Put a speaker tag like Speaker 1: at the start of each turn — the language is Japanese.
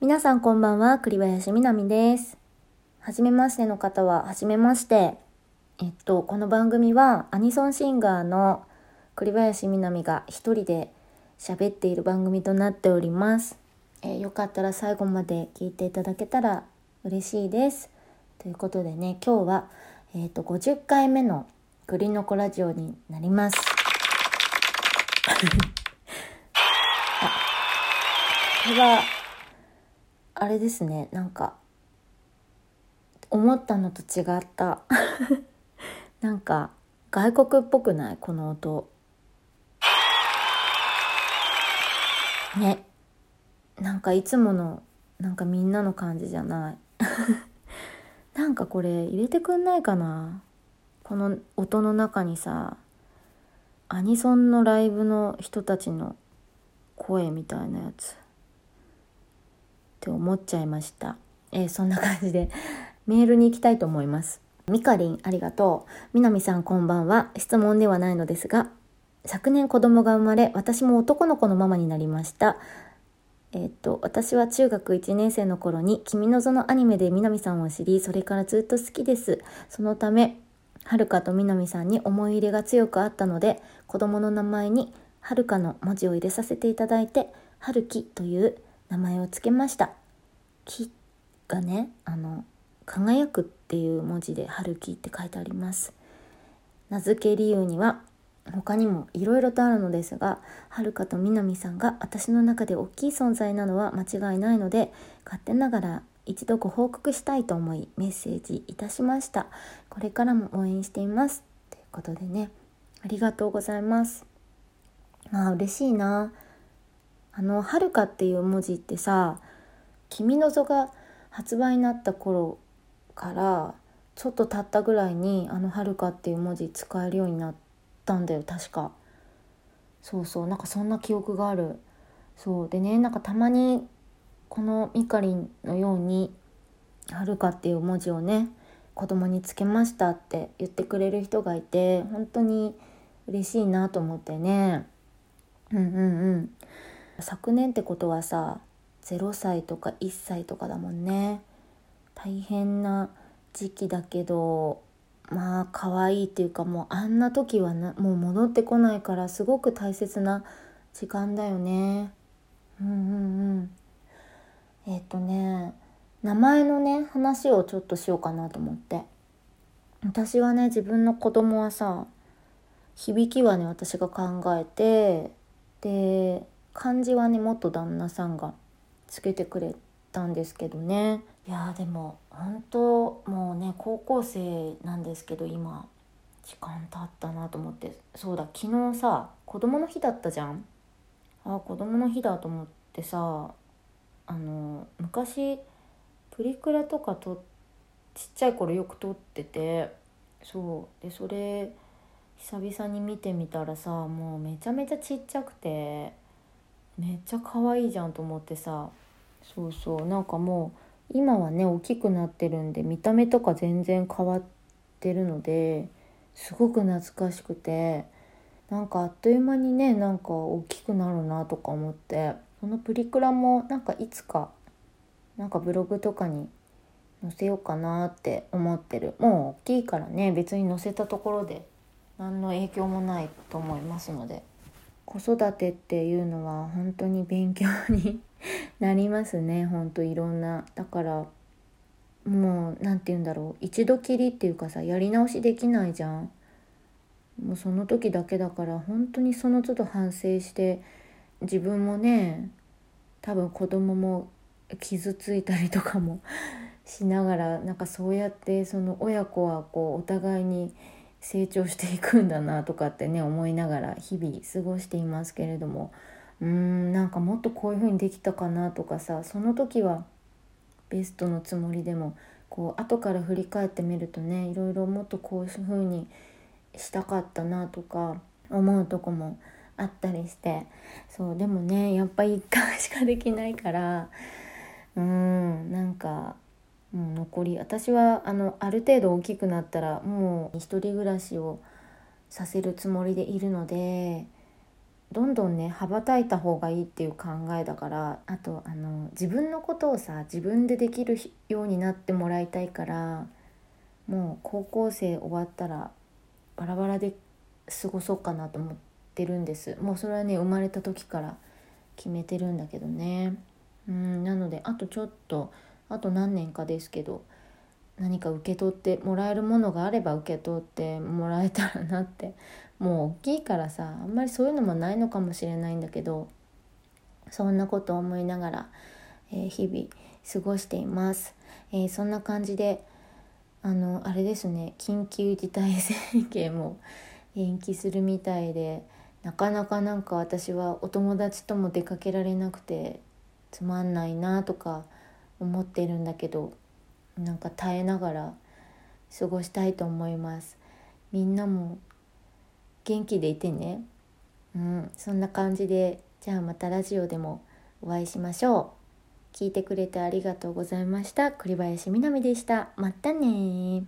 Speaker 1: 皆さんこんばんは、栗林みなみです。はじめましての方は、はじめまして。えっと、この番組はアニソンシンガーの栗林みなみが一人で喋っている番組となっております。えーよかったら最後まで聞いていただけたら嬉しいです。ということでね、今日は、えっと、50回目の栗の子ラジオになります。あ、これは、あれですねなんか思ったのと違った。なんか外国っぽくない？この音。ね。なんかいつものなんかみんなの感じじゃない。なんかこれ入れてくんないかな？この音の中にさアニソンのライブの人たちの声みたいなやつ。って思っちゃいました。えーそんな感じでメールに行きたいと思います。みかりんありがとう。みなみさんこんばんは。質問ではないのですが、昨年子供が生まれ、私も男の子のママになりました。えーっと、私は中学1年生の頃に、君のぞのアニメでみなみさんを知り、それからずっと好きです。そのため、はるかとみなみさんに思い入れが強くあったので、子供の名前にはるかの文字を入れさせていただいて、はるきという名前をつけました。木がね、あの、輝くっていう文字で春樹って書いてあります。名付け理由には他にもいろいろとあるのですが、はるかとみなみさんが私の中で大きい存在なのは間違いないので、勝手ながら一度ご報告したいと思いメッセージいたしました。これからも応援しています。ということでね、ありがとうございます。まあ嬉しいな。あの、はるかっていう文字ってさ、君のぞが発売になった頃からちょっと経ったぐらいにあの「はるか」っていう文字使えるようになったんだよ確か。そうそうなんかそんな記憶がある。そう。でねなんかたまにこのみかりんのように「はるか」っていう文字をね子供につけましたって言ってくれる人がいて本当に嬉しいなと思ってね。うんうんうん。昨年ってことはさ0歳とか1歳とかだもんね。大変な時期だけどまあ可愛いっていうかもうあんな時はなもう戻ってこないからすごく大切な時間だよね。うんうんうん。えっ、とね名前のね話をちょっとしようかなと思って。私はね自分の子供はさ響きはね私が考えてで漢字はね元旦那さんがつけてくれたんですけどね。いやでも本当もうね高校生なんですけど今時間経ったなと思って。そうだ昨日さ子供の日だったじゃん。あ子供の日だと思ってさあの昔プリクラとかとちっちゃい頃よく撮っててそうでそれ久々に見てみたらさもうめちゃめちゃちっちゃくて。めっちゃ可愛いじゃんと思ってさ。そうそう。なんかもう今はね大きくなってるんで見た目とか全然変わってるのですごく懐かしくてなんかあっという間にねなんか大きくなるなとか思ってそのプリクラもなんかいつかなんかブログとかに載せようかなって思ってる。もう大きいからね別に載せたところで何の影響もないと思いますので。子育てっていうのは本当に勉強になりますね。本当いろんな。だからもう何て言うんだろう。一度きりっていうかさやり直しできないじゃん。もうその時だけだから本当にその都度反省して自分もね多分子供も傷ついたりとかもしながらなんかそうやってその親子はこうお互いに成長していくんだなとかってね思いながら日々過ごしていますけれども。うーんなんかもっとこういう風にできたかなとかさその時はベストのつもりでもこう後から振り返ってみるとねいろいろもっとこういう風にしたかったなとか思うとこもあったりして。そうでもねやっぱ1回しかできないからうーんなんかもう残り私はあのある程度大きくなったらもう一人暮らしをさせるつもりでいるのでどんどんね羽ばたいた方がいいっていう考えだからあとあの自分のことをさ自分でできるようになってもらいたいからもう高校生終わったらバラバラで過ごそうかなと思ってるんです。もうそれはね生まれた時から決めてるんだけどね。うんなのであとちょっとあと何年かですけど何か受け取ってもらえるものがあれば受け取ってもらえたらなってもう大きいからさあんまりそういうのもないのかもしれないんだけどそんなことを思いながら、えー、日々過ごしています、えー、そんな感じであのあれですね緊急事態宣言も延期するみたいでなかなかなんか私はお友達とも出かけられなくてつまんないなとか思ってるんだけどなんか耐えながら過ごしたいと思います。みんなも元気でいてね。うんそんな感じでじゃあまたラジオでもお会いしましょう。聞いてくれてありがとうございました。栗林みなみでした。またね